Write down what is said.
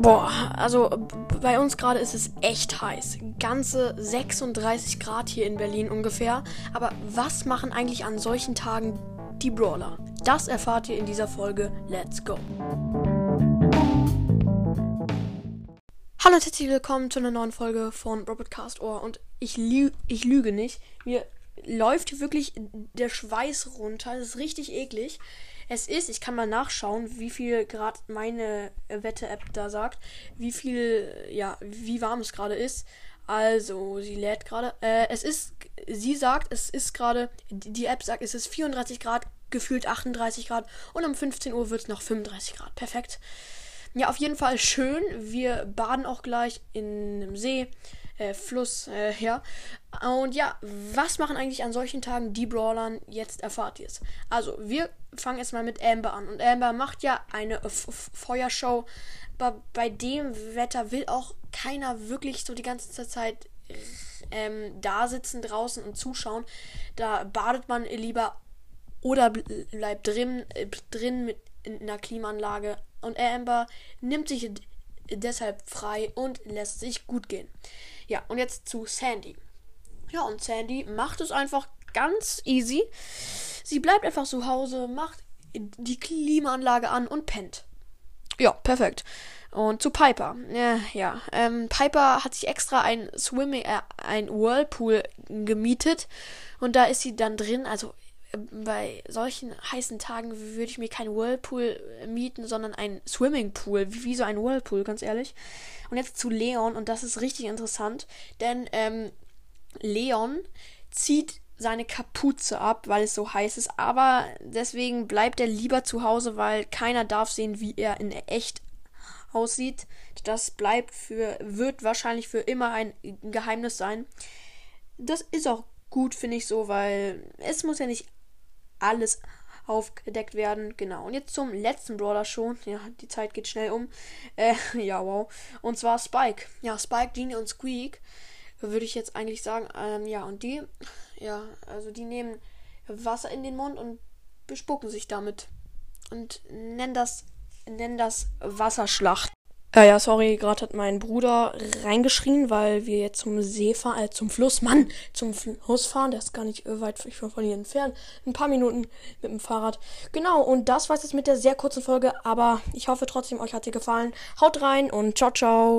Boah, also bei uns gerade ist es echt heiß. Ganze 36 Grad hier in Berlin ungefähr. Aber was machen eigentlich an solchen Tagen die Brawler? Das erfahrt ihr in dieser Folge. Let's go! Hallo und herzlich willkommen zu einer neuen Folge von Robotcast Ohr. Und ich, lü ich lüge nicht. Mir läuft wirklich der Schweiß runter. Das ist richtig eklig. Es ist, ich kann mal nachschauen, wie viel Grad meine Wette-App da sagt, wie viel, ja, wie warm es gerade ist. Also, sie lädt gerade. Äh, es ist, sie sagt, es ist gerade, die App sagt, es ist 34 Grad, gefühlt 38 Grad und um 15 Uhr wird es noch 35 Grad. Perfekt. Ja, auf jeden Fall schön. Wir baden auch gleich in einem See äh, Fluss äh, her. Und ja, was machen eigentlich an solchen Tagen die Brawlern? Jetzt erfahrt ihr es. Also, wir fangen jetzt mal mit Amber an. Und Amber macht ja eine F F Feuershow. Aber bei dem Wetter will auch keiner wirklich so die ganze Zeit ähm, da sitzen draußen und zuschauen. Da badet man lieber oder bleibt drin, äh, drin mit in einer Klimaanlage. Und Amber nimmt sich deshalb frei und lässt sich gut gehen. Ja, und jetzt zu Sandy. Ja, und Sandy macht es einfach ganz easy. Sie bleibt einfach zu Hause, macht die Klimaanlage an und pennt. Ja, perfekt. Und zu Piper. Ja, ja. Ähm, Piper hat sich extra ein Swimming, äh, ein Whirlpool gemietet. Und da ist sie dann drin. Also bei solchen heißen Tagen würde ich mir kein Whirlpool mieten, sondern ein Swimmingpool. Wie, wie so ein Whirlpool, ganz ehrlich. Und jetzt zu Leon, und das ist richtig interessant, denn ähm, Leon zieht seine Kapuze ab, weil es so heiß ist, aber deswegen bleibt er lieber zu Hause, weil keiner darf sehen, wie er in echt aussieht. Das bleibt für, wird wahrscheinlich für immer ein Geheimnis sein. Das ist auch gut, finde ich so, weil es muss ja nicht alles aufgedeckt werden. Genau. Und jetzt zum letzten Brawler schon. Ja, die Zeit geht schnell um. Äh, ja, wow. Und zwar Spike. Ja, Spike, Genie und Squeak. Würde ich jetzt eigentlich sagen. Ähm, ja, und die, ja, also die nehmen Wasser in den Mund und bespucken sich damit. Und nennen das, nennen das Wasserschlacht. Ja, ja, sorry, gerade hat mein Bruder reingeschrien, weil wir jetzt zum See fahren, äh, zum Fluss, Mann, zum Fluss fahren. Der ist gar nicht äh, weit von hier entfernt. Ein paar Minuten mit dem Fahrrad. Genau, und das war's jetzt mit der sehr kurzen Folge, aber ich hoffe trotzdem, euch hat sie gefallen. Haut rein und ciao, ciao.